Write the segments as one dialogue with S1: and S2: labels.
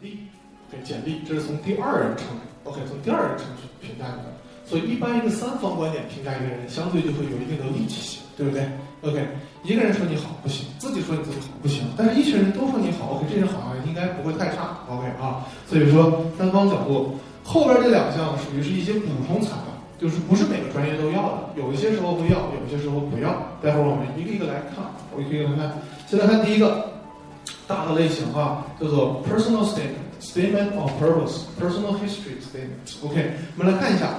S1: 历，OK，简历，这是从第二人称，OK，从第二人称去评价你的。所以一般一个三方观点评价一个人，相对就会有一定的立体性，对不对？OK，一个人说你好不行，自己说你自己好不行，但是一群人都说你好，OK，这人好像应该不会太差，OK 啊。所以说三方角度，后边这两项属于是一些补充材料，就是不是每个专业都要的，有一些时候会要，有一些时候不要。待会儿我们一个一个来看，我一个一个来看。先来看第一个大的类型啊，叫做 personal statement，statement of purpose，personal history statement。OK，我们来看一下。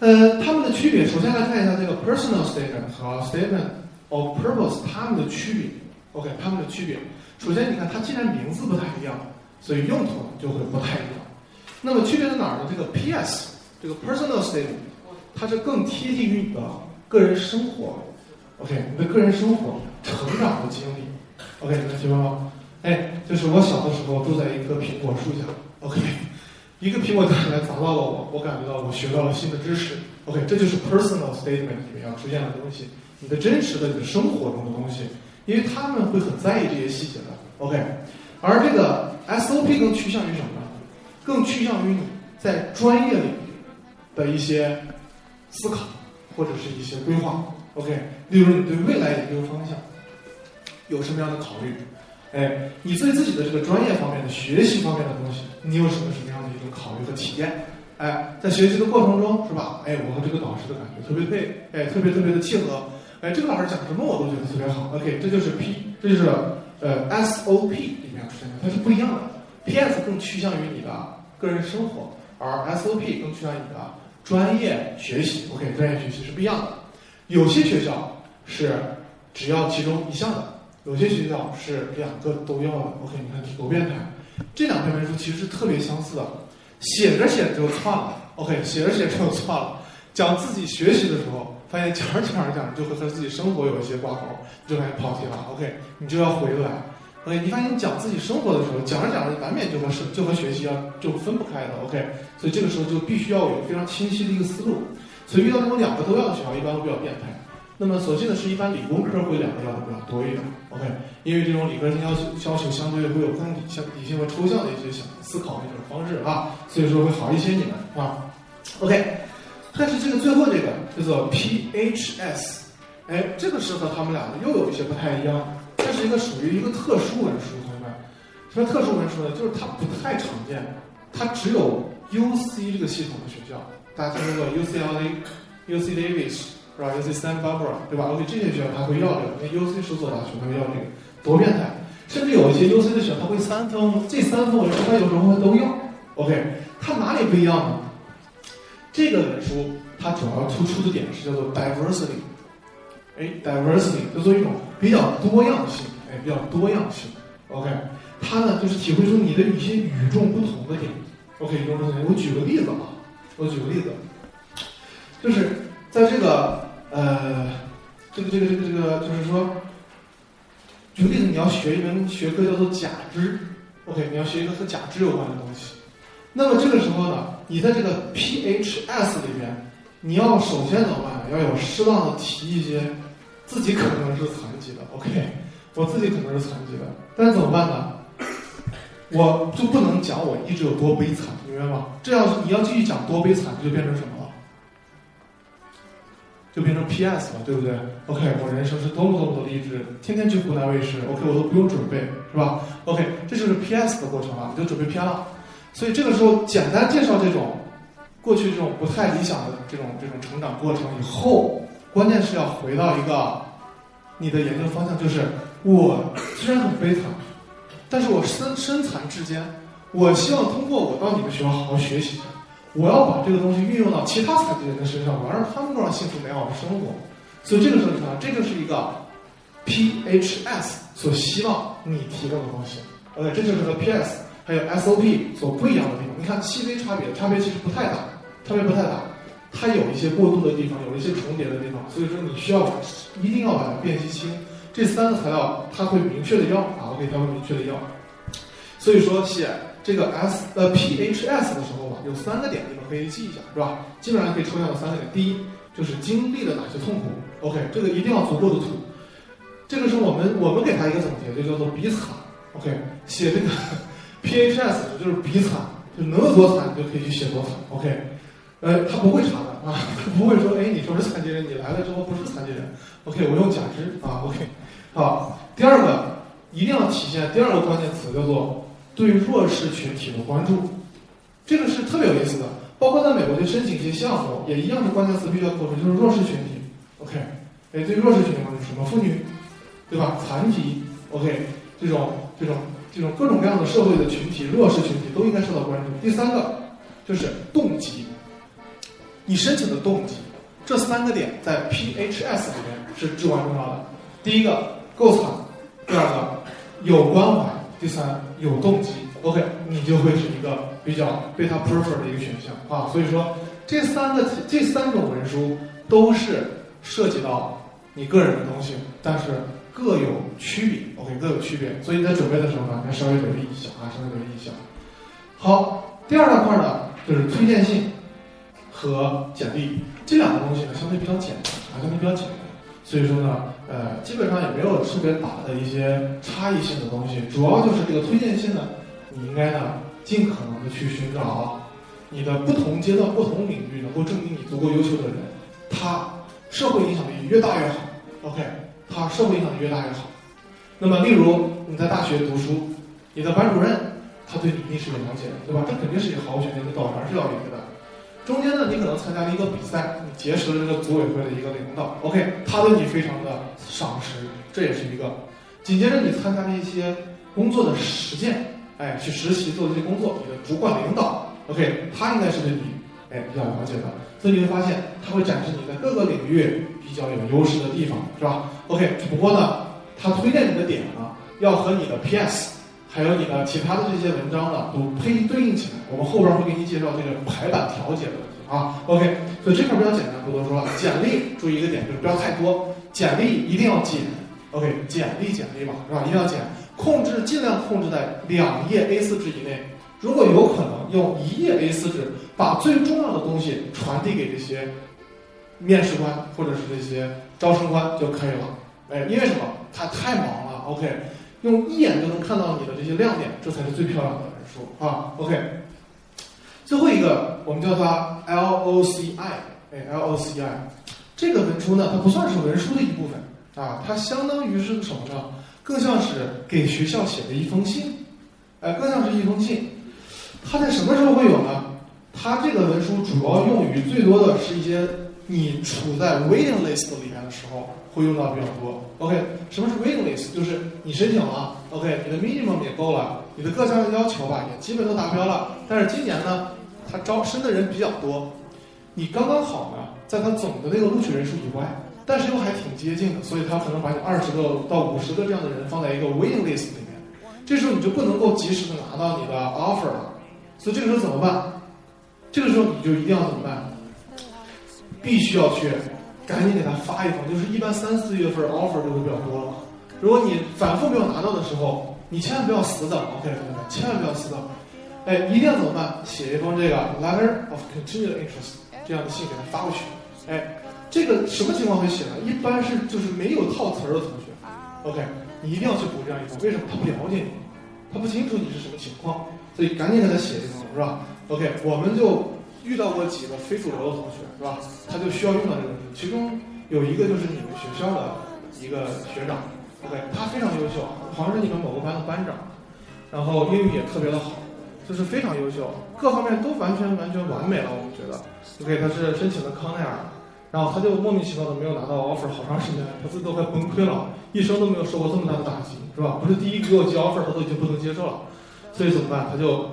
S1: 呃，它们的区别，首先来看一下这个 personal statement 和 statement of purpose 它们的区别。OK，它们的区别。首先，你看它既然名字不太一样，所以用途就会不太一样。那么区别在哪儿呢？这个 PS 这个 personal statement 它是更贴近于你的个人生活。OK，你的个人生活、成长的经历。OK，能听明白吗？哎，就是我小的时候住在一棵苹果树下。OK。一个苹果掉下来砸到了我，我感觉到我学到了新的知识。OK，这就是 personal statement 里面要出现的东西，你的真实的、你的生活中的东西，因为他们会很在意这些细节的。OK，而这个 SOP 更趋向于什么呢？更趋向于你在专业领域的一些思考或者是一些规划。OK，例如你对未来研究方向有什么样的考虑？哎，你对自己的这个专业方面的学习方面的东西，你有什么什么样的一种考虑和体验？哎，在学习的过程中，是吧？哎，我和这个导师的感觉特别配，哎，特别特别的契合。哎，这个老师讲什么我都觉得特别好。OK，这就是 P，这就是呃 SOP 里面出现的，它是不一样的。PS 更趋向于你的个人生活，而 SOP 更趋向于你的专业学习。OK，专业学习是不一样的。有些学校是只要其中一项的。有些学校是两个都要的，OK，你看多变态。这两篇文书其实是特别相似的，写着写着就串了，OK，写着写着就串了。讲自己学习的时候，发现讲着讲着讲着就会和自己生活有一些挂钩，就开始跑题了，OK，你就要回来。OK，你发现你讲自己生活的时候，讲着讲着难免就和生就和学习要就分不开的，OK，所以这个时候就必须要有非常清晰的一个思路。所以遇到那种两个都要的学校，一般都比较变态。那么所幸的是一般理工科会两个要的比较多一点，OK，因为这种理科生要求要求相对会有更理像理性和抽象的一些想思考的一种方式啊，所以说会好一些你们啊，OK，但是这个最后这个叫做 PHS，哎，这个是和他们俩的又有一些不太一样，这是一个属于一个特殊文书，同学们，什么特殊文书呢？就是它不太常见，它只有 UC 这个系统的学校，大家听说过 UCLA、UC Davis。是吧？U C Santa Barbara，对吧？OK，这些学校他会要这个，因为 U C 是所大学，他会要这个，多变态！甚至有一些 U C 的学校，他会三封，这三封文书他有时候会都要。OK，它哪里不一样呢？这个文书它主要突出的点是叫做 diversity，哎，diversity 叫做一种比较多样性，哎，比较多样性。OK，它呢就是体会出你的一些与众不同的点。OK，与众不同。我举个例子啊，我举个例子，就是在这个。呃，这个这个这个这个，就是说，举个例子，你要学一门学科叫做假肢，OK，你要学一个和假肢有关的东西。那么这个时候呢，你在这个 PHS 里边，你要首先怎么办？要有适当的提一些自己可能是残疾的，OK，我自己可能是残疾的，但是怎么办呢？我就不能讲我一直有多悲惨，明白吗？这要你要继续讲多悲惨，这就变成什么？就变成 PS 了，对不对？OK，我人生是多么多么的励志，天天去湖南卫视，OK，我都不用准备，是吧？OK，这就是 PS 的过程啊，你就准备偏了。所以这个时候简单介绍这种过去这种不太理想的这种这种成长过程以后，关键是要回到一个你的研究方向，就是我虽然很悲惨，但是我身身残志坚，我希望通过我到你们学校好好学习。我要把这个东西运用到其他残疾人的身上，我要让他们过上幸福美好的生活。所以这个时候你看？这就是一个 PHS 所希望你提供的东西。OK，这就是和 PS 还有 SOP 所不一样的地方。你看细微差别，差别其实不太大，差别不太大。它有一些过渡的地方，有一些重叠的地方。所以说你需要一定要把它辨析清。这三个材料它会明确的要啊我给它会明确的要。所以说写。这个 S 呃 PHS 的时候吧，有三个点你们可以记一下，是吧？基本上可以抽象到三个点。第一就是经历了哪些痛苦，OK，这个一定要足够的土。这个是我们我们给他一个总结，就叫做比惨，OK，写这个 PHS 就是比惨，就能有多惨你就可以去写多惨。OK，呃，他不会查的啊，他不会说，哎，你说是残疾人，你来了之后不是残疾人。OK，我用假肢啊。OK，好，第二个一定要体现第二个关键词叫做对弱势群体的关注，这个是特别有意思的。包括在美国去申请一些项目，也一样是关键词必须要扣除，就是弱势群体。OK，哎，对弱势群体关注什么？妇女，对吧？残疾，OK，这种这种这种各种各样的社会的群体，弱势群体都应该受到关注。第三个就是动机，你申请的动机，这三个点在 PHS 里面是至关重要的。第一个够惨，第二个有关怀，第三有动机。OK，你就会是一个比较被他 prefer 的一个选项啊。所以说，这三个这三种文书都是涉及到你个人的东西，但是各有区别。OK，各有区别。所以在准备的时候呢，要稍微留意一下啊，稍微留意一下。好，第二大块呢就是推荐信和简历这两个东西呢，相对比较简单啊，相对比较简单。所以说呢，呃，基本上也没有特别大的一些差异性的东西，主要就是这个推荐信呢。你应该呢，尽可能的去寻找你的不同阶段、不同领域能够证明你足够优秀的人，他社会影响力越大越好。OK，他社会影响力越大越好。那么，例如你在大学读书，你的班主任他对你一定是有了解的，对吧？这肯定是一个好选择，你导员是要有的。中间呢，你可能参加了一个比赛，你结识了这个组委会的一个领导，OK，他对你非常的赏识，这也是一个。紧接着你参加了一些工作的实践。哎，去实习做这些工作，你的主管领导，OK，他应该是对你，哎，比较了解的，所以你会发现他会展示你在各个领域比较有优势的地方，是吧？OK，只不过呢，他推荐你的点呢，要和你的 PS，还有你的其他的这些文章呢，都配对应起来。我们后边会给你介绍这个排版调节的问题啊。OK，所以这块比较简单，不多说了。简历注意一个点，就是不要太多，简历一定要简，OK，简历简历嘛，是吧？一定要简。控制尽量控制在两页 A4 纸以内，如果有可能用一页 A4 纸把最重要的东西传递给这些面试官或者是这些招生官就可以了。哎，因为什么？他太忙了。OK，用一眼就能看到你的这些亮点，这才是最漂亮的文书啊。OK，最后一个我们叫它 LOCI，哎，LOCI 这个文书呢，它不算是文书的一部分啊，它相当于是个什么呢？更像是给学校写的一封信，哎，更像是一封信。它在什么时候会有呢？它这个文书主要用于最多的是一些你处在 waiting list 里面的时候会用到比较多。OK，什么是 waiting list？就是你申请了，OK，你的 minimum 也够了，你的各项要求吧也基本都达标了。但是今年呢，他招生的人比较多，你刚刚好呢，在他总的那个录取人数以外。但是又还挺接近的，所以他可能把你二十个到五十个这样的人放在一个 waiting list 里面，这时候你就不能够及时的拿到你的 offer 了，所以这个时候怎么办？这个时候你就一定要怎么办？必须要去赶紧给他发一封，就是一般三四月份 offer 就会比较多了。如果你反复没有拿到的时候，你千万不要死等，OK，同学们，千万不要死等，哎，一定要怎么办？写一封这个 letter of continued interest 这样的信给他发过去，哎。这个什么情况会写呢？一般是就是没有套词儿的同学，OK，你一定要去补这样一封。为什么？他不了解你，他不清楚你是什么情况，所以赶紧给他写一封，是吧？OK，我们就遇到过几个非主流的同学，是吧？他就需要用到这个东西其中有一个就是你们学校的一个学长，OK，他非常优秀，好像是你们某个班的班长，然后英语也特别的好，就是非常优秀，各方面都完全完全完美了。我们觉得，OK，他是申请的康奈尔。然后他就莫名其妙的没有拿到 offer，好长时间，他自己都快崩溃了，一生都没有受过这么大的打击，是吧？不是第一给我寄 offer，他都已经不能接受了，所以怎么办？他就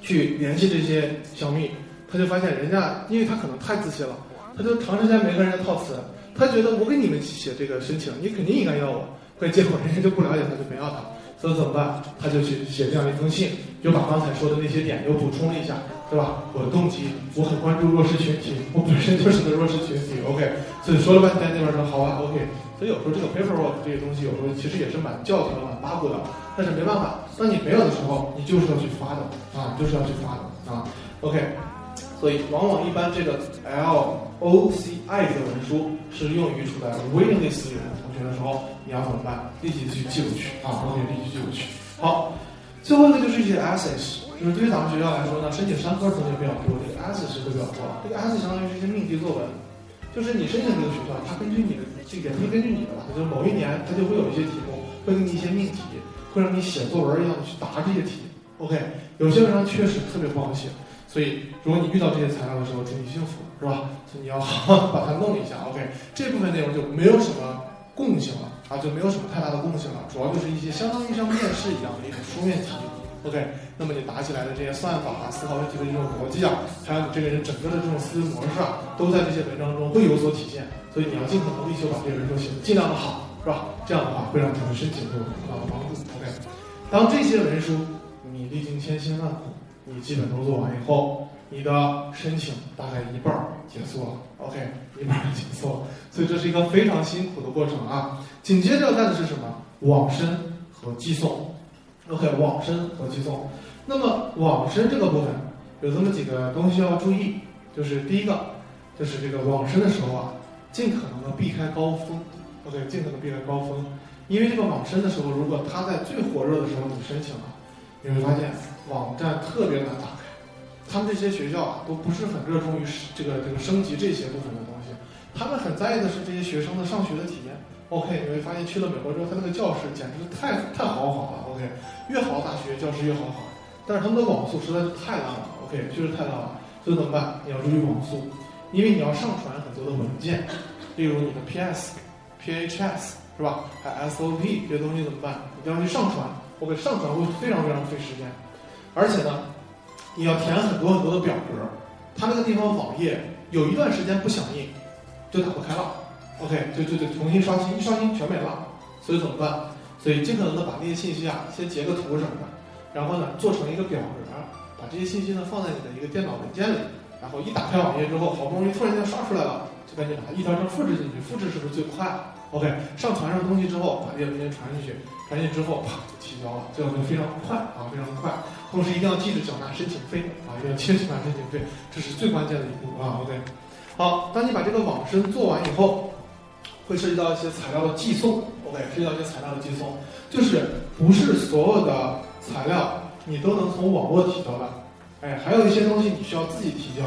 S1: 去联系这些小蜜，他就发现人家，因为他可能太自信了，他就长时间没跟人家套词，他觉得我给你们写这个申请，你肯定应该要我，可结果人家就不了解他，就没要他，所以怎么办？他就去写这样一封信，就把刚才说的那些点又补充了一下。对吧？我的动机，我很关注弱势群体，我本身就是个弱势群体。OK，所以说了半天，那边说好啊，OK。所以有时候这个 paperwork 这些东西，有时候其实也是蛮教条、蛮八股的。但是没办法，当你没有的时候，你就是要去发的啊，就是要去发的啊。OK，所以往往一般这个 LOCI 这个文书是用于处在 waiting list 里的同学的时候，你要怎么办？立即去记录去啊同学立即记录去。好。最后一个就是一些 essays，就是对于咱们学校来说呢，申请商科同学比较多，这个 essay 是会比较多。这个 essay 相当于是一些命题作文，就是你申请这个学校，它根据你的这个，可以根据你的吧，就是某一年它就会有一些题目，会给你一些命题，会让你写作文一样的去答这些题。OK，有些文章确实特别不好写，所以如果你遇到这些材料的时候，祝你幸福，是吧？所以你要 把它弄一下。OK，这部分内容就没有什么共性了。啊，就没有什么太大的共性了，主要就是一些相当于像面试一样的一种书面题，OK，那么你答起来的这些算法啊、思考问题的这种逻辑啊，还有你这个人整个的这种思维模式啊，都在这些文章中会有所体现，所以你要尽可能力求把这些文章写的尽量的好，是吧？这样的话会让你的申请有很大的帮助，OK。当这些文书你历经千辛万苦，你基本都做完以后。你的申请大概一半儿结束了，OK，一半儿结束了，所以这是一个非常辛苦的过程啊。紧接着要干的是什么？网申和寄送，OK，网申和寄送。那么网申这个部分有这么几个东西要注意，就是第一个，就是这个网申的时候啊，尽可能的避开高峰，OK，尽可能避开高峰，因为这个网申的时候，如果它在最火热的时候你申请了，你会发现网站特别难打开。他们这些学校啊，都不是很热衷于这个这个升级这些部分的东西，他们很在意的是这些学生的上学的体验。OK，你会发现去了美国之后，他那个教室简直是太太豪华了。OK，越好的大学教室越豪华，但是他们的网速实在是太烂了。OK，确实太烂了，所以怎么办？你要注意网速，因为你要上传很多的文件，例如你的 PS、PHS 是吧？还 SOP 这些东西怎么办？你要去上传，OK，上传会非常非常费时间，而且呢。你要填很多很多的表格，它那个地方网页有一段时间不响应，就打不开了。OK，就就就重新刷新，一刷新全没了。所以怎么办？所以尽可能的把那些信息啊，先截个图什么的，然后呢做成一个表格，把这些信息呢放在你的一个电脑文件里，然后一打开网页之后，好不容易突然间刷出来了，就赶紧把它一条条复制进去。复制是不是最快？OK，上传上东西之后，把这些文件传进去，传进去之后，啪就提交了，这样就非常快啊，非常快。同时一定要记着缴纳申请费啊，一定要记缴纳申请费，这是最关键的一步啊。OK，好，当你把这个网申做完以后，会涉及到一些材料的寄送。OK，涉及到一些材料的寄送，就是不是所有的材料你都能从网络提交的，哎，还有一些东西你需要自己提交。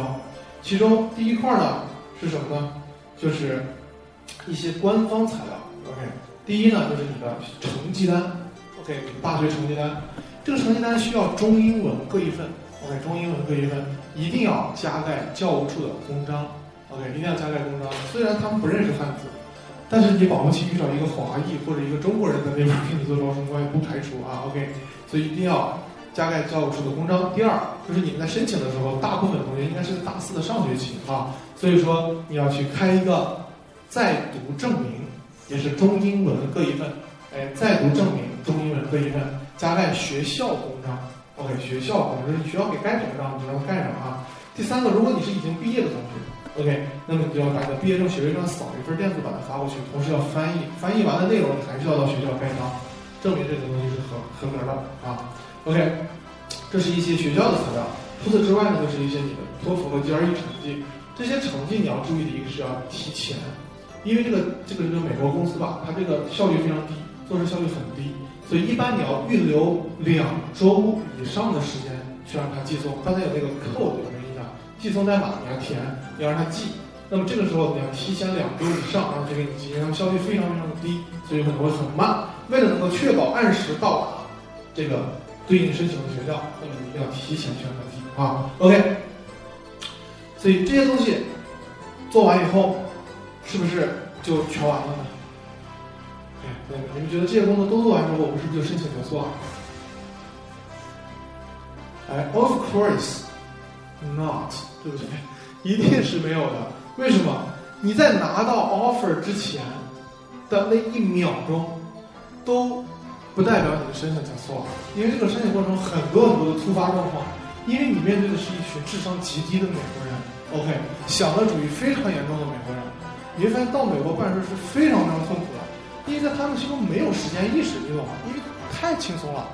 S1: 其中第一块呢是什么呢？就是一些官方材料。OK，第一呢就是你的成绩单。OK，大学成绩单。这个成绩单需要中英文各一份，OK，中英文各一份，一定要加盖教务处的公章，OK，一定要加盖公章。虽然他们不认识汉字，但是你保不齐遇到一个华裔或者一个中国人在那边跟你做招生关系，不排除啊，OK，所以一定要加盖教务处的公章。第二，就是你们在申请的时候，大部分同学应该是大四的上学期啊，所以说你要去开一个在读证明，也是中英文各一份，哎，在读证明中英文各一份。加盖学校公章，OK，学校公章就是学校给盖什么章，你就要盖上啊。第三个，如果你是已经毕业的同学，OK，那么你就要把你的毕业证、学位证扫一份电子版的发过去，同时要翻译，翻译完的内容你还是要到学校盖章，证明这个东西是合合格的啊。OK，这是一些学校的材料。除此之外呢，就是一些你的托福和 GRE 成绩，这些成绩你要注意的一个是要提前，因为这个这个这个美国公司吧，它这个效率非常低，做事效率很低。所以一般你要预留两周以上的时间去让它寄送。刚才有那个 code 有没有印象？寄送代码你要填，你要让它寄。那么这个时候你要提前两周以上让它给你寄，然后效率非常非常的低，所以可能会很慢。为了能够确保按时到达这个对应申请的学校，那么你一定要提前去让它寄啊。OK。所以这些东西做完以后，是不是就全完了呢？对，你们觉得这些工作都做完之后，我们是不是就申请结束了？哎，Of course not，对不对？一定是没有的。为什么？你在拿到 offer 之前的那一秒钟，都不代表你的申请结束了，因为这个申请过程很多很多的突发状况，因为你面对的是一群智商极低的美国人，OK，享乐主义非常严重的美国人，你会发现到美国办事是非常非常痛苦的。因为在他们心中没有时间意识，你懂吗？因为太轻松了。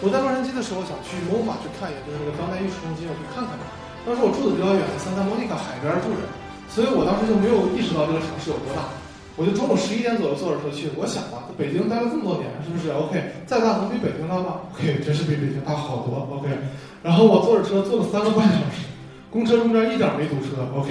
S1: 我在洛杉矶的时候想去 MoMA 去看一眼，就是那个当代艺术中心，我去看看。当时我住的比较远，在三 a 莫 m 卡海边住着，所以我当时就没有意识到这个城市有多大。我就中午十一点左右坐着车去。我想吧，北京待了这么多年，是不是？OK，再大能比北京大吗？OK，真是比北京大好多。OK，然后我坐着车坐了三个半小时，公车中间一点没堵车。OK，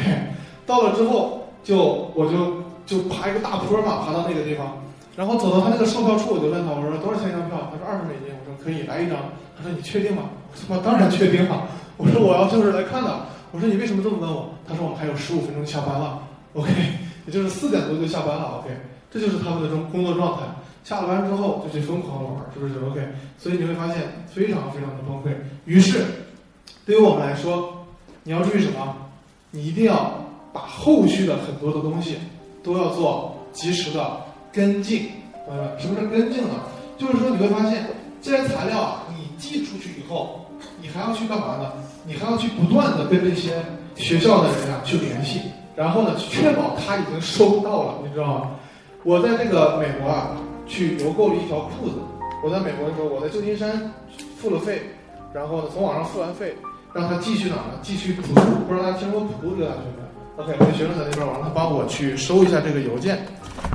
S1: 到了之后就我就就爬一个大坡嘛，爬到那个地方，然后走到他那个售票处，我就问他，我说多少钱一张票？他说二十美金。我说可以来一张。他说你确定吗？我说当然确定了。我说我要就是来看的。我说你为什么这么问我？他说我们还有十五分钟下班了。OK。也就是四点多就下班了，OK，这就是他们的工工作状态。下了班之后就去疯狂的玩，是不是？OK，所以你会发现非常非常的崩溃。于是，对于我们来说，你要注意什么？你一定要把后续的很多的东西都要做及时的跟进。朋友们，什么是跟进呢？就是说你会发现这些材料啊，你寄出去以后，你还要去干嘛呢？你还要去不断的跟这些学校的人啊去联系。然后呢，确保他已经收到了，你知道吗？我在这个美国啊，去邮购了一条裤子。我在美国的时候，我在旧金山付了费，然后呢，从网上付完费，让他寄去哪呢？寄去普渡，不知道大家听说普渡这个大学没有？OK，我的学生在那边玩，他帮我去收一下这个邮件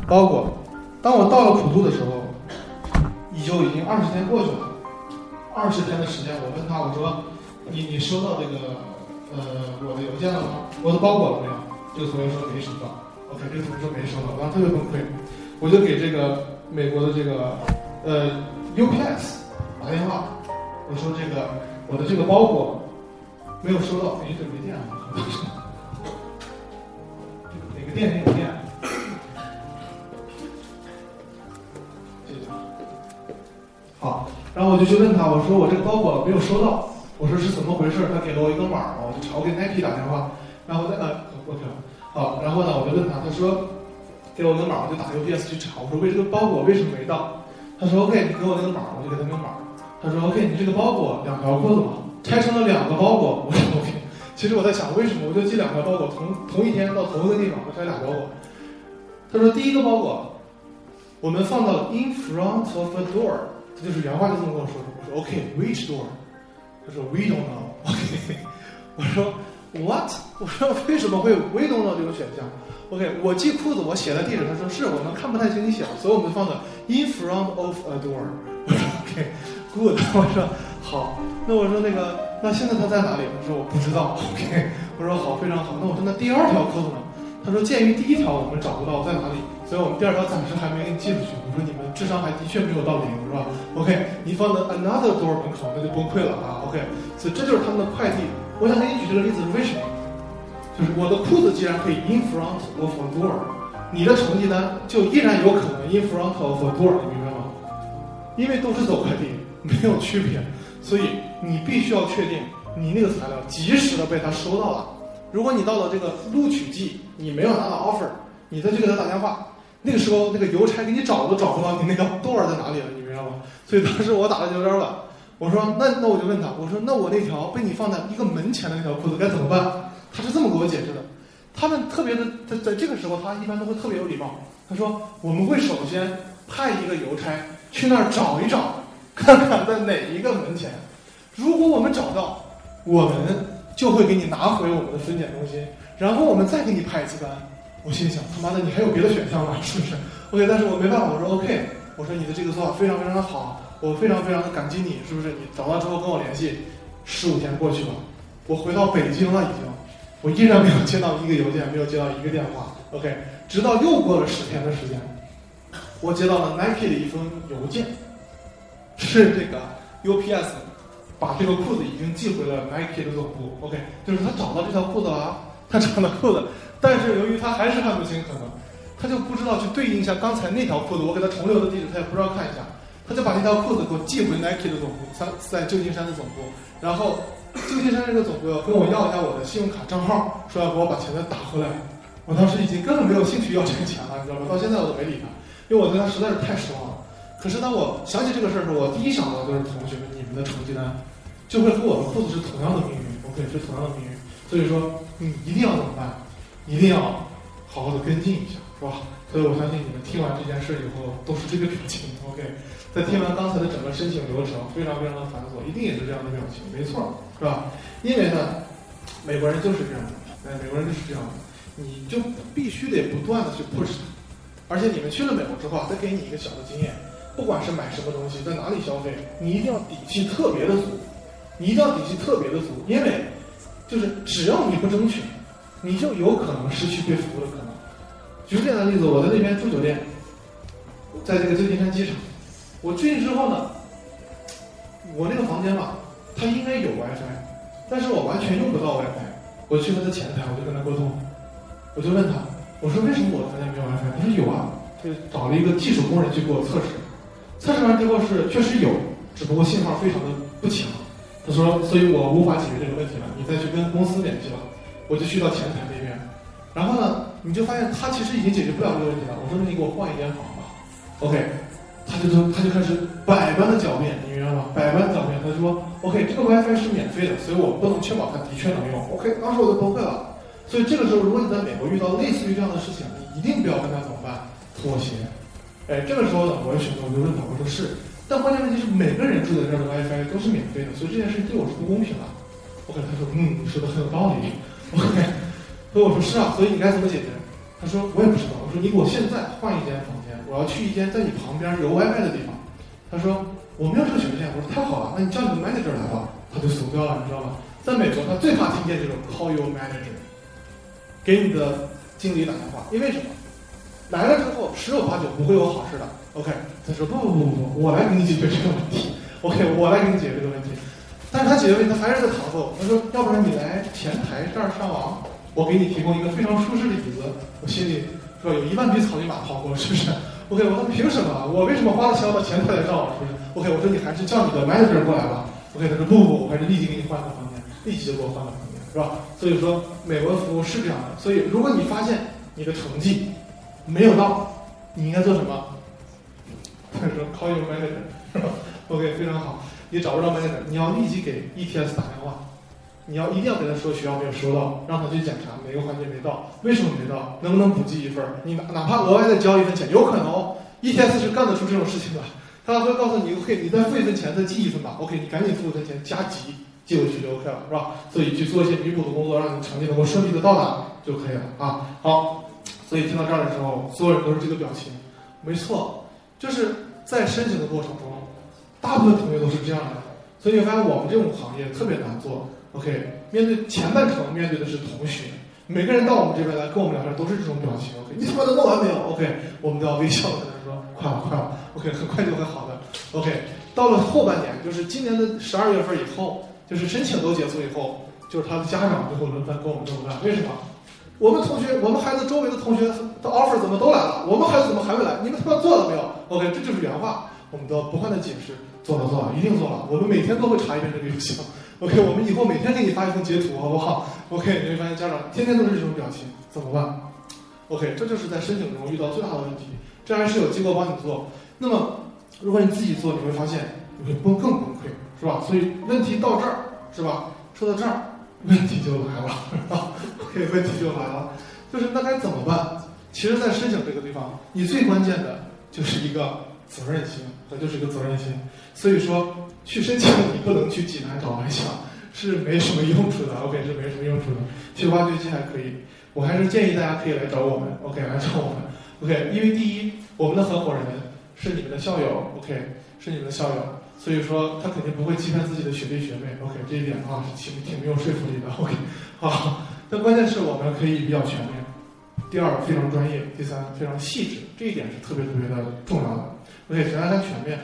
S1: 包裹。当我到了普渡的时候，已就已经二十天过去了。二十天的时间，我问他，我说：“你你收到这个呃我的邮件了吗？我的包裹了没有？”这个同学说没收到，OK，这个同学说没收到，当时特别崩溃，我就给这个美国的这个呃 UPS 打电话，我说这个我的这个包裹没有收到，哎，这没电了，哪个店没有电？好，然后我就去问他，我说我这个包裹没有收到，我说是怎么回事？他给了我一个码嘛，我就查我给 Nike 打电话，然后在呃。OK，好，然后呢，我就问他，他说给我个码，我就打 UPS 去查，我说为这个包裹为什么没到？他说 OK，你给我那个码，我就给他那个码。他说 OK，你这个包裹两条裤子嘛，拆成了两个包裹。我说 OK，其实我在想为什么我就寄两个包裹，同同一天到同一个地方，我拆俩包裹。他说第一个包裹我们放到 in front of a door，这就是原话就这么跟我说的。我说 OK，which door？他说 We don't know。OK，我说。What？我说为什么会 We don't know 这种选项？OK，我寄裤子，我写了地址。他说是我们看不太清你写，所以我们放的 in front of a door。我说 OK，good。我说好，那我说那个，那现在他在哪里？他说我不知道。OK，我说好，非常好。那我说那第二条裤子呢？他说鉴于第一条我们找不到在哪里，所以我们第二条暂时还没给你寄出去。我说你们智商还的确没有到零，是吧？OK，你放在 another door 门口，那就崩溃了啊。OK，所以这就是他们的快递。我想给你举这个例子是为什么？就是我的裤子既然可以 in front of a door，你的成绩单就依然有可能 in front of a door，你明白吗？因为都是走快递，没有区别，所以你必须要确定你那个材料及时的被他收到了。如果你到了这个录取季，你没有拿到 offer，你再去给他打电话，那个时候那个邮差给你找都找不到你那个 door 在哪里了，你明白吗？所以当时我打的有点晚。我说那那我就问他，我说那我那条被你放在一个门前的那条裤子该怎么办？他是这么给我解释的，他们特别的在在这个时候，他一般都会特别有礼貌。他说我们会首先派一个邮差去那儿找一找，看看在哪一个门前。如果我们找到，我们就会给你拿回我们的分拣中心，然后我们再给你派一次单。我心想他妈的你还有别的选项吗？是不是？OK，但是我没办法，我说 OK，我说你的这个做法非常非常的好。我非常非常的感激你，是不是？你找到之后跟我联系，十五天过去了，我回到北京了，已经，我依然没有接到一个邮件，没有接到一个电话。OK，直到又过了十天的时间，我接到了 Nike 的一封邮件，是这个 UPS 把这个裤子已经寄回了 Nike 的总部。OK，就是他找到这条裤子了，他找到裤子，但是由于他还是看不清，可能他就不知道去对应一下刚才那条裤子，我给他重留的地址，他也不知道看一下。他就把那条裤子给我寄回 Nike 的总部，在在旧金山的总部，然后旧金山这个总部跟我要一下我的信用卡账号，说要给我把钱再打回来。我当时已经根本没有兴趣要这个钱了，你知道吗？到现在我都没理他，因为我对他实在是太失望了。可是当我想起这个事儿时，候，我第一想到就是同学们，你们的成绩单就会和我的裤子是同样的命运，OK，是同样的命运。所以说，你一定要怎么办？一定要好好的跟进一下，是吧？所以我相信你们听完这件事以后都是这个表情，OK。在听完刚才的整个申请流程，非常非常的繁琐，一定也是这样的表情，没错，是吧？因为呢，美国人就是这样的，哎，美国人就是这样的，你就必须得不断的去 push 他，而且你们去了美国之后啊，再给你一个小的经验，不管是买什么东西，在哪里消费，你一定要底气特别的足，你一定要底气特别的足，因为就是只要你不争取，你就有可能失去被服务的可能。举个简单例子，我在那边住酒店，在这个旧金山机场，我进去之后呢，我那个房间嘛，它应该有 WiFi，但是我完全用不到 WiFi。我去他前台，我就跟他沟通，我就问他。我说为什么我的房间没有 WiFi？他说有啊，就找了一个技术工人去给我测试，测试完之后是确实有，只不过信号非常的不强。他说，所以我无法解决这个问题了，你再去跟公司联系吧。我就去到前台那边，然后呢，你就发现他其实已经解决不了这个问题了。我说那你给我换一间房吧。OK，他就说他就开始百般的狡辩，你明白吗？百般狡辩。他说 OK，这个 WiFi 是免费的，所以我不能确保它的确能用。OK，当时我就崩溃了。所以这个时候，如果你在美国遇到类似于这样的事情，你一定不要跟他怎么办？妥协。哎，这个时候呢，我就选择我就问他，我说是，但关键问题是每个人住在这儿的 WiFi 都是免费的，所以这件事对我是不公平的。OK，他说嗯，你说的很有道理。OK，所以我说是啊，所以你该怎么解决？他说我也不知道。我说你给我现在换一间房间，我要去一间在你旁边有 WiFi 的地方。他说我没有这个权限。我说太好了，那你叫你的 manager 来吧。他就怂掉了，你知道吗？在美国，他最怕听见这种 call your manager。给你的经理打电话，因为什么？来了之后十有八九不会有好事的。OK，他说不不不不，我来给你解决这个问题。OK，我来给你解决这个问题。但是他解决问题，他还是在搪塞。他说，要不然你来前台这儿上网，我给你提供一个非常舒适的椅子。我心里说，有一万匹草泥马跑过，是不是？OK，我说凭什么？我为什么花了钱要到前台来上网？是不是？OK，我说你还是叫你的 manager 过来吧。OK，他说不不不，我还是立即给你换个房间，立即就给我换个房间。是吧？所以说，美国的服务是这样的。所以，如果你发现你的成绩没有到，你应该做什么？他 说 call your manager，是吧？OK，非常好。你找不着 manager，你要立即给 ETS 打电话，你要一定要给他说学校没有收到，让他去检查每个环节没到，为什么没到，能不能补记一份？你哪哪怕额外再交一份钱，有可能。ETS 是干得出这种事情的，他会告诉你，OK，你再付一份钱，再记一份吧。OK，你赶紧付一份钱加急。寄过去就 OK 了，是吧？所以去做一些弥补的工作，让你成绩能够顺利的到达就可以了啊。好，所以听到这儿的时候，所有人都是这个表情。没错，就是在申请的过程中，大部分同学都是这样的。所以你会发现我们这种行业特别难做。OK，面对前半程面对的是同学，每个人到我们这边来跟我们聊天都是这种表情。OK，你他妈的弄完没有？OK，我们都要微笑的跟他说快了快了。OK，很快就会好的。OK，到了后半年，就是今年的十二月份以后。就是申请都结束以后，就是他的家长就会轮番跟我们这么干。为什么？我们同学，我们孩子周围的同学的 offer 怎么都来了，我们孩子怎么还没来？你们他妈做了没有？OK，这就是原话。我们都不断的解释，做了做了，一定做了。我们每天都会查一遍这个邮箱。OK，我们以后每天给你发一份截图，好不好？OK，你会发现家长天天都是这种表情，怎么办？OK，这就是在申请中遇到最大的问题。这还是有机构帮你做。那么，如果你自己做，你会发现你会崩更崩溃。是吧？所以问题到这儿，是吧？说到这儿，问题就来了，啊，OK，问题就来了，就是那该怎么办？其实，在申请这个地方，你最关键的就是一个责任心，它就是一个责任心。所以说，去申请你不能去济南找蓝翔，是没什么用处的，OK，是没什么用处的。去挖掘机还可以，我还是建议大家可以来找我们，OK，来找我们，OK，因为第一，我们的合伙人是你们的校友，OK，是你们的校友。所以说，他肯定不会欺骗自己的学弟学妹。OK，这一点啊是挺挺没有说服力的。OK，好，但关键是我们可以比较全面。第二，非常专业。第三，非常细致。这一点是特别特别的重要的。OK，首先它全面。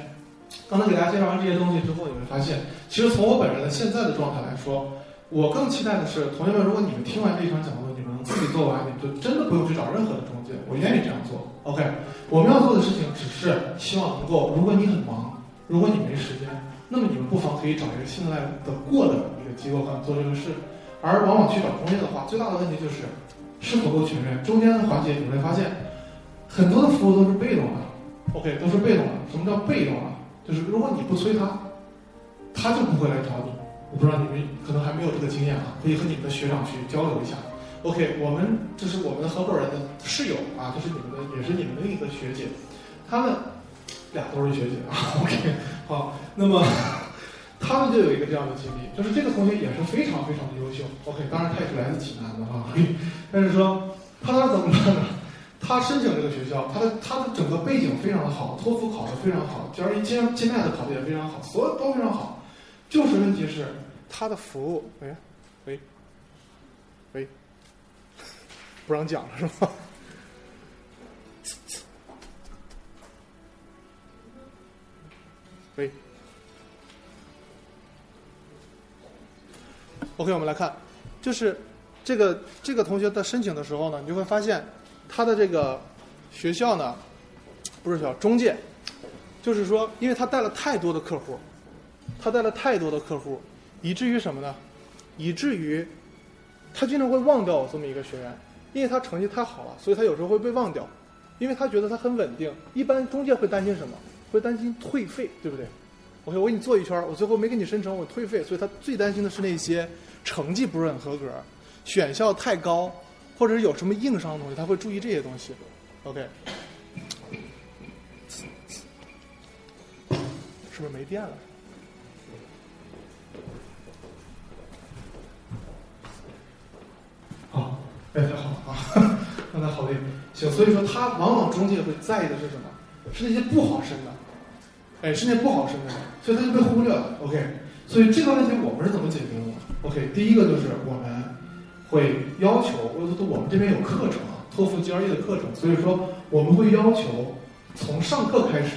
S1: 刚才给大家介绍完这些东西之后，你会发现，其实从我本人的现在的状态来说，我更期待的是，同学们，如果你们听完这一场讲座，你们能自己做完，你就真的不用去找任何的中介。我愿意这样做。OK，我们要做的事情只是希望能够，如果你很忙。如果你没时间，那么你们不妨可以找一个信赖的过的一个机构干做这个事。而往往去找中介的话，最大的问题就是是否够全面。中间的环节你会发现，很多的服务都是被动的。OK，都是被动的。什么叫被动啊？就是如果你不催他，他就不会来找你。我不知道你们可能还没有这个经验啊，可以和你们的学长去交流一下。OK，我们这是我们的合伙人的室友啊，这是你们的，也是你们的另一个学姐，他们。俩都是学姐。啊，OK，好，那么 他们就有一个这样的经历，就是这个同学也是非常非常的优秀，OK，当然他也是来自济南的啊，但是说他当时怎么办呢？他申请这个学校，他的他的整个背景非常的好，托福考得非常好，GRE 金金麦的考得也非常好，所有都非常好，就是问题是他的服务，喂，喂，喂，不让讲了是吗？，OK，我们来看，就是这个这个同学在申请的时候呢，你就会发现他的这个学校呢，不是学校中介，就是说，因为他带了太多的客户，他带了太多的客户，以至于什么呢？以至于他经常会忘掉我这么一个学员，因为他成绩太好了，所以他有时候会被忘掉，因为他觉得他很稳定。一般中介会担心什么？会担心退费，对不对？OK，我给你做一圈，我最后没给你申成，我退费。所以他最担心的是那些成绩不是很合格、选校太高，或者是有什么硬伤的东西，他会注意这些东西。OK，是不是没电了？好，哎，好啊，刚才好累。行，所以说他往往中介会在意的是什么？是那些不好申的，哎，是那不好申的，所以他就被忽略了。OK，所以这个问题我们是怎么解决的？OK，第一个就是我们会要求，我我们这边有课程啊，托福 GRE 的课程，所以说我们会要求从上课开始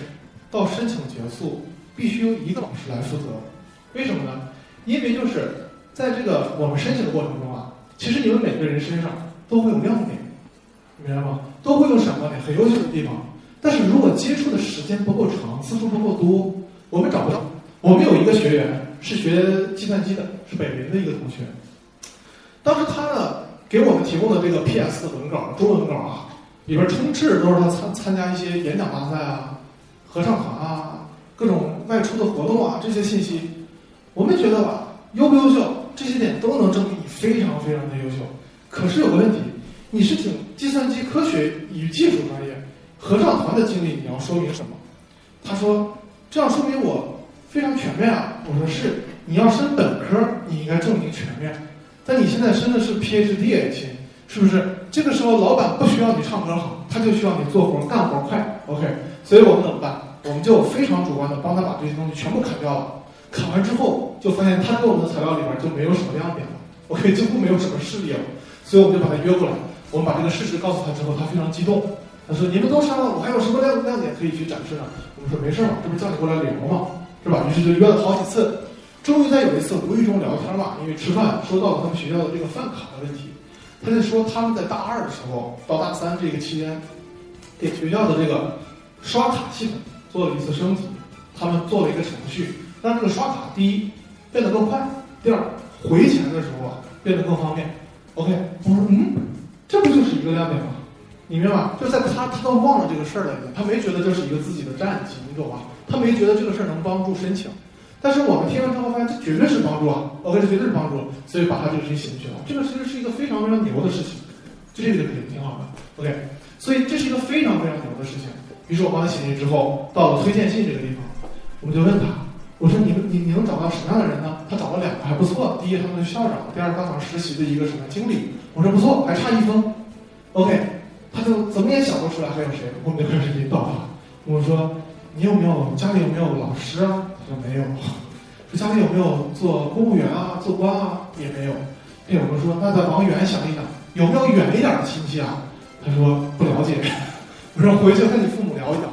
S1: 到申请结束，必须由一个老师来负责。为什么呢？因为就是在这个我们申请的过程中啊，其实你们每个人身上都会有亮点，明白吗？都会有闪光点，很优秀的地方。但是如果接触的时间不够长，次数不够多，我们找不到。我们有一个学员是学计算机的，是北林的一个同学。当时他呢给我们提供的这个 PS 的文稿，中文稿啊，里边充斥都是他参参加一些演讲大赛啊、合唱团啊、各种外出的活动啊这些信息。我们觉得吧，优不优秀这些点都能证明你非常非常的优秀。可是有个问题，你是挺计算机科学与技术专业。合唱团的经历你要说明什么？他说：“这样说明我非常全面啊。”我说：“是，你要升本科，你应该证明全面。但你现在升的是 PhD，亲，是不是？这个时候老板不需要你唱歌好，他就需要你做活干活快。OK，所以我们怎么办？我们就非常主观的帮他把这些东西全部砍掉了。砍完之后，就发现他给我们的材料里边就没有什么亮点了，OK，几乎没有什么事例了。所以我们就把他约过来，我们把这个事实告诉他之后，他非常激动。他说：“你们都上了，我还有什么亮亮点可以去展示呢？”我们说：“没事嘛，这不是叫你过来旅游嘛，是吧？”于是就约了好几次，终于在有一次无意中聊天嘛，因为吃饭说到了他们学校的这个饭卡的问题，他就说他们在大二的时候到大三这个期间，给学校的这个刷卡系统做了一次升级，他们做了一个程序，让这个刷卡第一变得更快，第二回钱的时候啊变得更方便。OK，我说嗯，这不就是一个亮点吗？你明白吧？就在他，他都忘了这个事儿了，已经，他没觉得这是一个自己的战绩，你懂吧？他没觉得这个事儿能帮助申请，但是我们听完之后发现，这绝对是帮助啊！OK，这绝对是帮助，所以把他这个事情写进去了。这个其实是一个非常非常牛的事情，就这个肯定挺好的。OK，所以这是一个非常非常牛的事情。于是我帮他写进去之后，到了推荐信这个地方，我们就问他，我说你们你你能找到什么样的人呢？他找了两个还不错，第一他们的校长，第二当场实习的一个什么经理。我说不错，还差一封。OK。就怎么也想不出来还有谁，我们就开始引导他。我说：“你有没有家里有没有老师啊？”他说：“没有。”说家里有没有做公务员啊、做官啊？也没有。哎，我们说那再往远想一想，有没有远一点的亲戚啊？他说不了解。我说回去和你父母聊一聊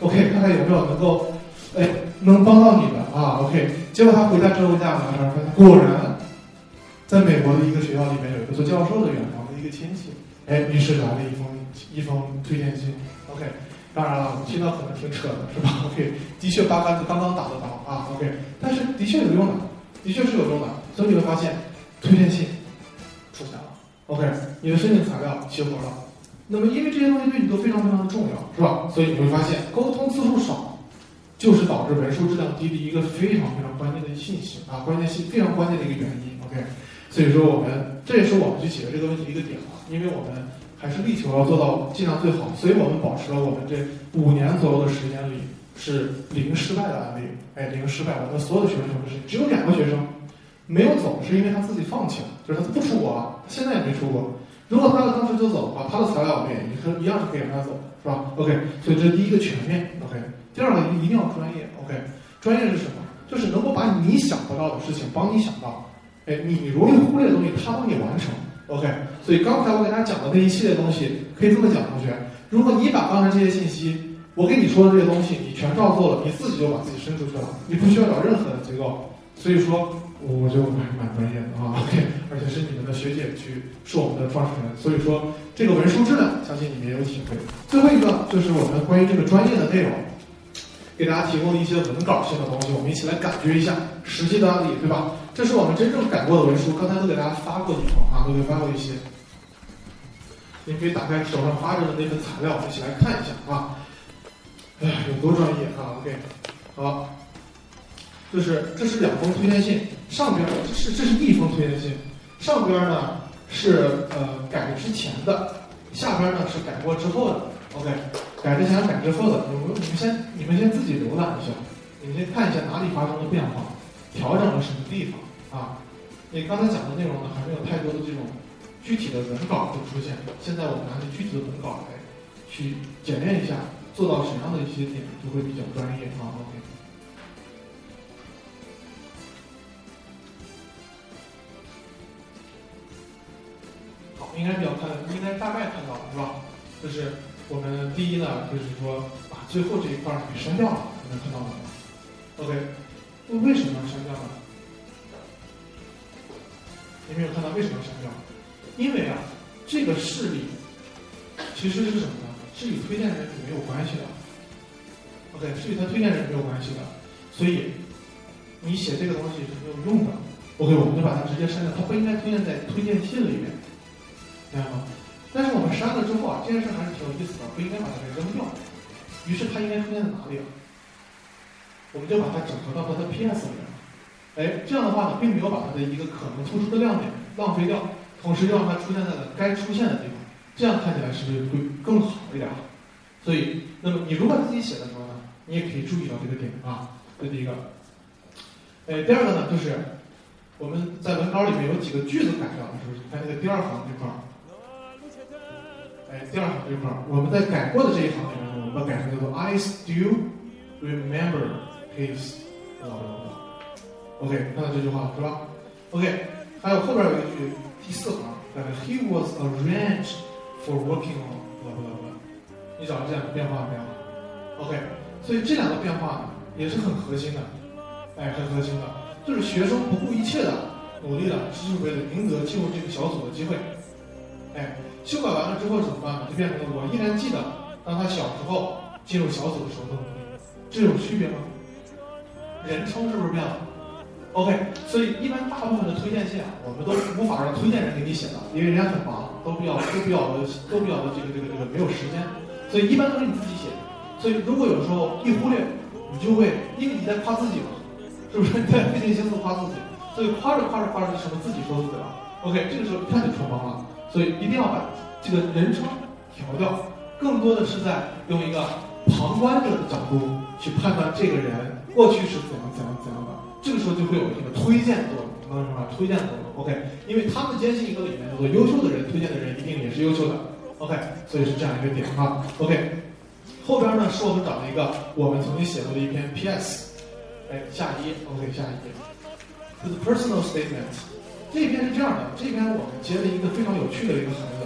S1: ，OK，看看有没有能够，哎，能帮到你的啊？OK。结果他回家之后家长聊天，果然，在美国的一个学校里面有一个做教授的远房的一个亲戚，哎，于是来了一封。一封推荐信，OK，当然了，我们听到可能挺扯的，是吧？OK，的确八竿子刚刚打得着啊，OK，但是的确有用的，的确是有用的，所以你会发现推荐信出现了，OK，你的申请材料齐活了。那么因为这些东西对你都非常非常的重要，是吧？所以你会发现沟通次数少，就是导致文书质量低的一个非常非常关键的信息啊，关键性非常关键的一个原因，OK，所以说我们这也是我们去解决这个问题一个点啊，因为我们。还是力求要做到尽量最好，所以我们保持了我们这五年左右的时间里是零失败的案例，哎，零失败我们所有的学生全部是，只有两个学生没有走，是因为他自己放弃了，就是他不出国了，现在也没出国。如果他要当时就走的话，他的材料我们也一样是可以让他走，是吧？OK，所以这是第一个全面，OK。第二个一定要专业，OK。专业是什么？就是能够把你想不到。的事情帮你想到，哎，你容易忽略的东西，他帮你完成，OK。所以刚才我给大家讲的那一系列东西，可以这么讲，同学，如果你把刚才这些信息，我跟你说的这些东西，你全照做了，你自己就把自己伸出去了，你不需要找任何的机构。所以说，我觉得还蛮专业的啊，OK，而且是你们的学姐去是我们的创始人，所以说这个文书质量，相信你们也有体会。最后一个就是我们关于这个专业的内容，给大家提供一些文稿性的东西，我们一起来感觉一下实际的案例，对吧？这是我们真正改过的文书，刚才都给大家发过一封啊，都给发过一些，你可以打开手上发着的那份材料，一起来看一下啊。哎，有多专业啊！OK，好。就是这是两封推荐信，上边这是这是一封推荐信，上边呢是呃改之前的，下边呢是改过之后的。OK，改之前改之后的，你们你们先你们先自己浏览一下，你们先看一下哪里发生了变化，调整了什么地方啊？你刚才讲的内容呢还没有太多的这种具体的文稿会出现，现在我们拿着具体的文稿来去检验一下，做到什么样的一些点就会比较专业啊。OK。好应该比较看，应该大概看到了是吧？就是我们第一呢，就是说把最后这一块给删掉了，你们看到吗？OK，那为什么要删掉呢？你没有看到为什么要删掉？因为啊，这个事例其实是什么呢？是与推荐人没有关系的。OK，是与他推荐人没有关系的，所以你写这个东西是没有用的。OK，我们就把它直接删掉，它不应该出现在推荐信里面。明白吗？但是我们删了之后啊，这件事还是挺有意思的，不应该把它给扔掉。于是它应该出现在哪里啊？我们就把它整合到它的 PS 里面。哎，这样的话呢，并没有把它的一个可能突出的亮点浪费掉，同时又让它出现在了该出现的地方。这样看起来是不是会更好一点？所以，那么你如果自己写的时候呢，你也可以注意到这个点啊。这第一个。哎，第二个呢，就是我们在文稿里面有几个句子改掉了，是不是？在那个第二行这块儿。哎，第二行这块儿，我们在改过的这一行里面呢，我们把改成叫做 I still remember his。OK，看到这句话了是吧？OK，还有后边有一句第四行，那个 He was arranged for working on。你找到这两个变化没有？OK，所以这两个变化，也是很核心的，哎，很核心的，就是学生不顾一切的努力的，只是为了赢得进入这个小组的机会，哎。修改完了之后怎么办呢？就变成了我依然记得当他小时候进入小组的时候的努力，这有区别吗？人称是不是变了？OK，所以一般大部分的推荐信啊，我们都无法让推荐人给你写的，因为人家很忙，都比较都比较的都比较的这个这个这个没有时间，所以一般都是你自己写。所以如果有时候一忽略，你就会因为你在夸自己嘛，是不是？你在费尽心思夸自己，所以夸着夸着夸着就成了自己说自己了。OK，这个时候一看就穿帮了。所以一定要把这个人称调掉，更多的是在用一个旁观者的角度去判断这个人过去是怎样怎样怎样。这个时候就会有一个推荐作用，明白什么？推荐作用，OK？因为他们坚信一个理念，叫做优秀的人推荐的人一定也是优秀的，OK？所以是这样一个点啊，OK？后边呢是我们找了一个我们曾经写过的一篇 PS，哎，下一页，OK？下一页，the personal statement。这篇是这样的，这篇我们接了一个非常有趣的一个孩子，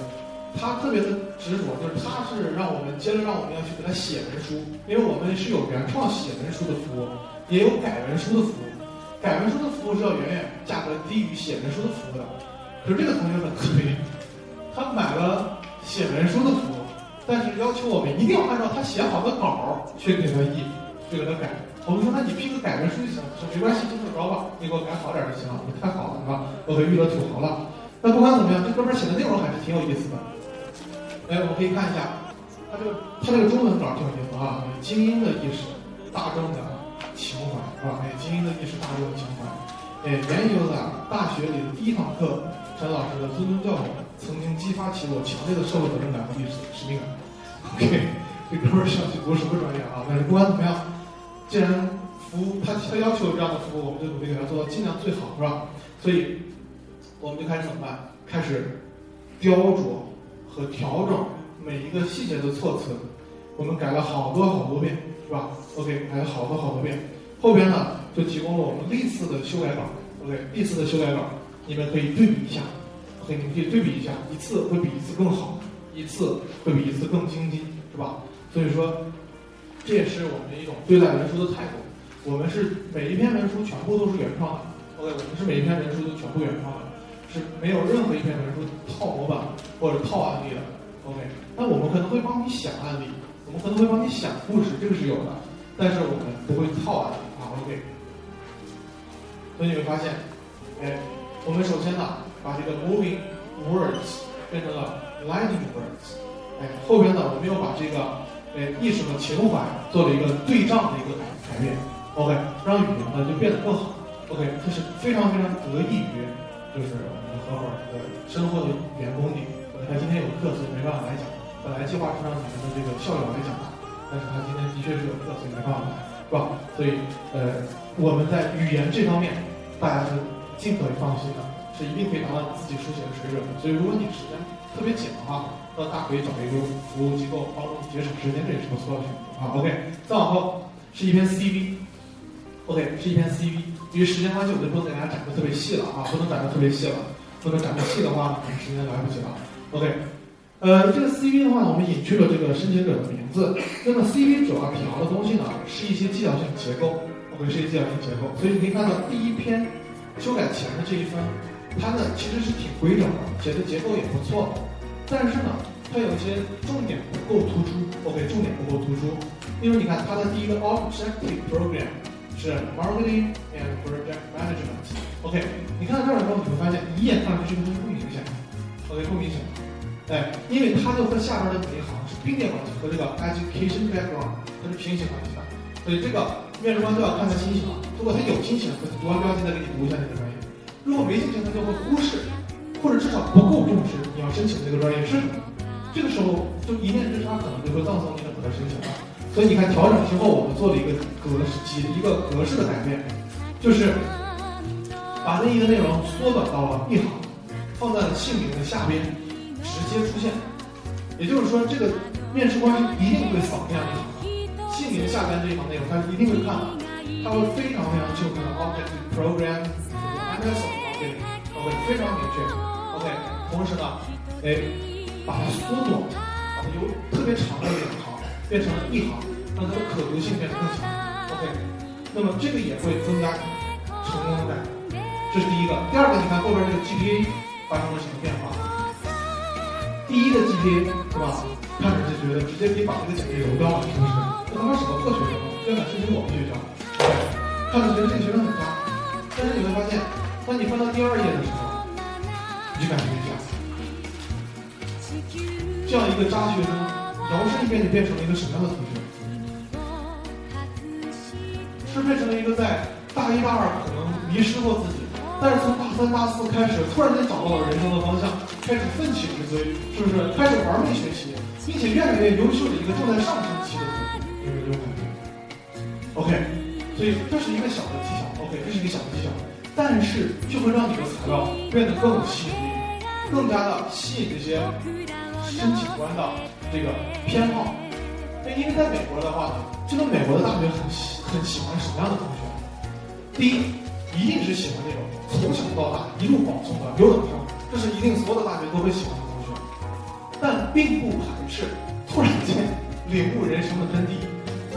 S1: 他特别的执着，就是他是让我们接着让我们要去给他写文书，因为我们是有原创写文书的服务，也有改文书的服务，改文书的服务是要远远价格低于写文书的服务的。可是这个同学很特别，他买了写文书的服务，但是要求我们一定要按照他写好的稿去给他译，去给他改。我们说，那你批个改文书就行，说没关系，就这么着吧，你给我改好点就行了。太好了，是吧？我可遇到土豪了。那不管怎么样，这哥们写的内容还是挺有意思的。哎，我们可以看一下，他这个他这个中文稿挺有意思啊。精英的意识，大众的情怀，是吧？哎，精英的意识，大众的情怀。哎，源由的大学里的第一堂课，陈老师的谆谆教诲，曾经激发起我强烈的社会责任感和意识使命感。OK，这哥们儿上去读什么专业啊？但是不管怎么样。既然服务他他要求有这样的服务，我们就努力给他做到尽量最好，是吧？所以我们就开始怎么办？开始雕琢和调整每一个细节的措辞，我们改了好多好多遍，是吧？OK，改了好多好多遍。后边呢就提供了我们历次的修改稿，OK，历次的修改稿，你们可以对比一下，OK，你们可以对比一下，一次会比一次更好，一次会比一次更精进，是吧？所以说，这也是我们一种对待文书的态度。我们是每一篇文书全部都是原创的，OK，我们是每一篇文书都全部原创的，是没有任何一篇文书套模板或者套案例的，OK。那我们可能会帮你想案例，我们可能会帮你想故事，这个是有的，但是我们不会套啊，OK。所以你会发现，哎，我们首先呢，把这个 moving words 变成了 lighting words，哎，后边呢，我们又把这个哎意识和情怀做了一个对仗的一个改改变。OK，让语言呢就变得更好。OK，这是非常非常得益于就是我们合伙人的深厚的语言功底。他今天有课，所以没办法来讲。本来计划是让你们的这个校友来讲的，但是他今天的确是有课，所以没办法来，是吧？所以呃，我们在语言这方面，大家是尽可以放心的，是一定可以达到自己书写的水准的。所以如果你时间特别紧的话，那大可以找一个服务机构帮助节省时间，这也是不错的选择啊。OK，再往后是一篇 CV。OK，是一篇 CV。因为时间关系，我就不能给大家展的特别细了啊，不能展的特别细了。不能展的细的话，时间来不及了。OK，呃，这个 CV 的话呢，我们隐去了这个申请者的名字。那么 CV 主要聊的东西呢，是一些技巧性结构。OK，是一些技巧性结构。所以你可以看到第一篇修改前的这一分，它呢其实是挺规整的，写的结构也不错。但是呢，它有一些重点不够突出。OK，重点不够突出。因为你看它的第一个 Objective Program。是 marketing and project management。OK，你看到这儿的时候，你会发现一眼看上去这个东西不明显。OK，不明显。哎，因为它就和下边的每一行是并列关系，和这个 education background 它是平行关系的。所以这个面试官都要看他心情了。如果他有心情，他读完标题再给你读一下这个专业；如果没心情，他就会忽视，或者至少不够重视你要申请的这个专业是什么。这个时候就一念之差，可能就会葬送你整个的申请了。所以你看，调整之后，我们做了一个格式几一个格式的改变，就是把那一个内容缩短到了一行，放在了姓名的下边，直接出现。也就是说，这个面试官一定会扫这样一行，姓名下边这一行内容，他一定会看的，他会非常非常清楚的 object program and so OK，非常明确。OK，同时呢，哎，把它缩短，把它由特别长的两行。变成一行，让它的可读性变得更强。OK，那么这个也会增加成功的概率。这是第一个。第二个，你看后边这个 GPA 发生了什么变化？第一个 GPA 是吧？看着就觉得直接可以把这个简历揉掉了，是不是？这他妈什么破学生？居然敢申请我们学校看着觉得这个学生很渣。但是你会发现，当你翻到第二页的时候，你就感觉一下，这样一个渣学生。摇身一变就变成了一个什么样的同学？是变成了一个在大一、大二可能迷失过自己，但是从大三、大四开始，突然间找到了人生的方向，开始奋起直追，是不是？开始玩命学习，并且越来越优秀的一个正在上升期的同学，有没有这种感觉？OK，所以这是一个小的技巧，OK，这是一个小的技巧，但是就会让你的材料变得更有吸引力，更加的吸引这些申请官的。这个偏好，那因为在美国的话，这个美国的大学很喜很喜欢什么样的同学？第一，一定是喜欢那种从小到大一路保送的优等生，这是一定所有的大学都会喜欢的同学。但并不排斥突然间领悟人生的真谛，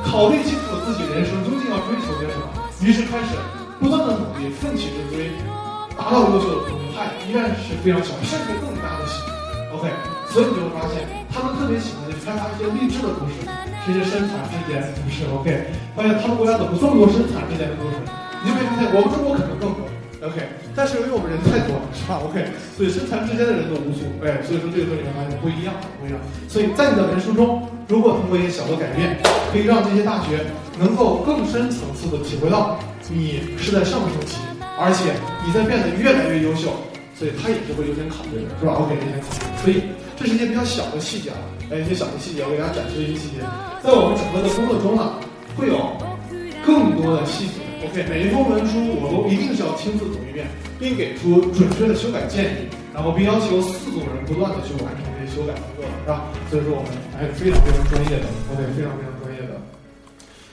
S1: 考虑清楚自己人生究竟要追求些什么，于是开始不断的努力，奋起直追，达到优秀的同学，他依然是非常喜欢，甚至更加的喜欢。OK，所以你就会发现。他们特别喜欢的开发一些励志的故事，这些生产之间的故事。OK，发现他们国家怎么这么多生产之间的故事？你就会发现我们中国可能更多。OK，但是由于我们人太多了，是吧？OK，所以生产之间的人都无数。哎，所以说这个和你们发现不一样，不一样。所以在你的文书中，如果通过一些小的改变，可以让这些大学能够更深层次的体会到你是在上升期，而且你在变得越来越优秀，所以他也是会优先考虑的，是吧？OK，优先考虑。所以。这是一些比较小的细节啊，有一些小的细节，我给大家展示一些细节。在我们整个的工作中呢，会有更多的细节，OK，每一封文书我都一定是要亲自读一遍，并给出准确的修改建议，然后并要求四组人不断的去完成这些修改工作，是吧？所以说我们还是非常非常专业的，OK，非常非常专业的。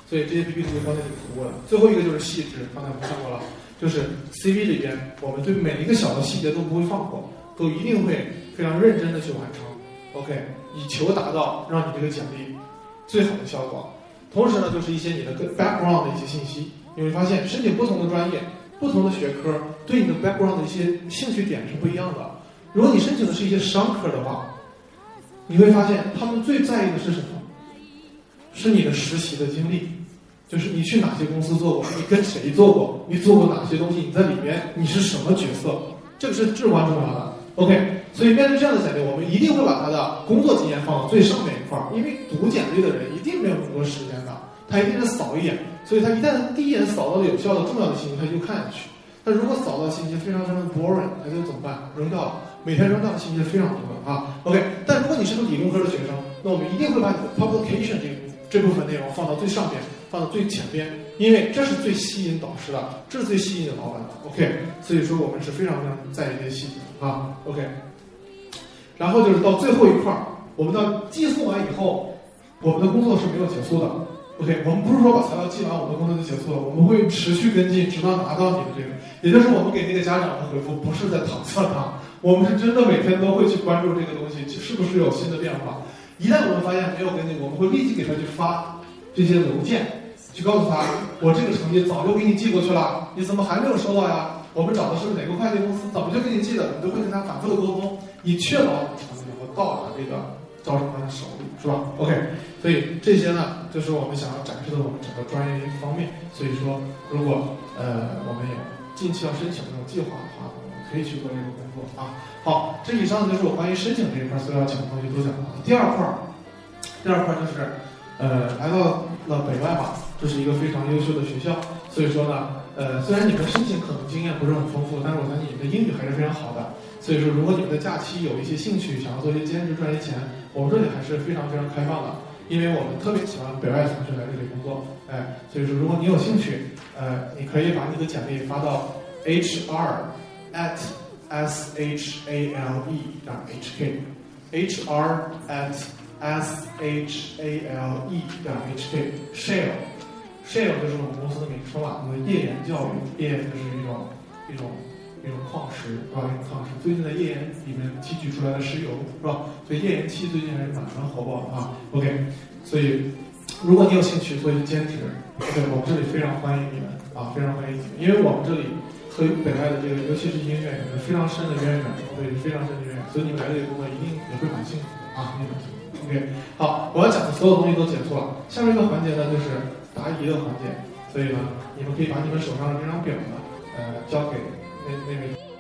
S1: 所以这些 PPT 刚才就读过了。最后一个就是细致，刚才我们看过了，就是 CV 里边我们对每一个小的细节都不会放过，都一定会非常认真的去完成，OK，以求达到让你这个简历最好的效果。同时呢，就是一些你的 background 的一些信息，你会发现申请不同的专业、不同的学科，对你的 background 的一些兴趣点是不一样的。如果你申请的是一些商科的话，你会发现他们最在意的是什么？是你的实习的经历，就是你去哪些公司做过，你跟谁做过，你做过哪些东西，你在里面你是什么角色，这个是至关重要的。OK。所以面对这样的简历，我们一定会把他的工作经验放到最上面一块儿，因为读简历的人一定没有那么多时间的，他一定是扫一眼，所以他一旦第一眼扫到了有效的、重要的信息，他就看下去。但如果扫到信息非常非常 boring，他就怎么办？扔掉了。每天扔掉的信息非常多啊。OK，但如果你是个理工科的学生，那我们一定会把你的 publication 这这部分内容放到最上边，放到最前边，因为这是最吸引导师的，这是最吸引老板的。OK，所以说我们是非常非常在意这些细节啊。OK。然后就是到最后一块儿，我们到寄送完以后，我们的工作是没有结束的。OK，我们不是说把材料寄完，我们的工作就结束了，我们会持续跟进，直到拿到你的这个。也就是我们给那个家长的回复，不是在搪塞他，我们是真的每天都会去关注这个东西，是不是有新的变化。一旦我们发现没有跟进，我们会立即给他去发这些邮件，去告诉他，我这个成绩早就给你寄过去了，你怎么还没有收到呀？我们找的是哪个快递公司，早就给你寄的，我们都会跟他反复的沟通。以确保你成绩能够到达这个招生官的手里，是吧？OK，所以这些呢，就是我们想要展示的我们整个专业方面。所以说，如果呃我们有近期要申请这种计划的话，我们可以去做这个工作啊。好，这以上就是我关于申请这一块所要讲的东西都讲完了。第二块，第二块就是呃来到了北外吧，这是一个非常优秀的学校，所以说呢，呃虽然你们申请可能经验不是很丰富，但是我相信你们的英语还是非常好的。所以说，如果你们的假期有一些兴趣，想要做一些兼职赚些钱，我们这里还是非常非常开放的，因为我们特别喜欢北外同学来这里工作，哎，所以说如果你有兴趣，呃，你可以把你的简历发到 hr at s h a l e 点 h k，hr at s h a l e 点 h k，share，share 就是我们公司的名称了，我们的页岩教育，页岩就是一种一种。那种矿石是吧？一种矿石，最近在页岩里面提取出来的石油是吧？所以页岩气最近还是蛮蛮火爆的啊。OK，所以如果你有兴趣做一些兼职，OK，我们这里非常欢迎你们啊，非常欢迎你们，因为我们这里和北外的这个，尤其是音乐有着非常深的渊源，对，非常深的渊源，所以你们来这里工作一定也会蛮幸福的啊，一定蛮幸福。OK，好，我要讲的所有东西都结束了，下面一个环节呢就是答疑的环节，所以呢，你们可以把你们手上的这张表呢，呃，交给。那那个。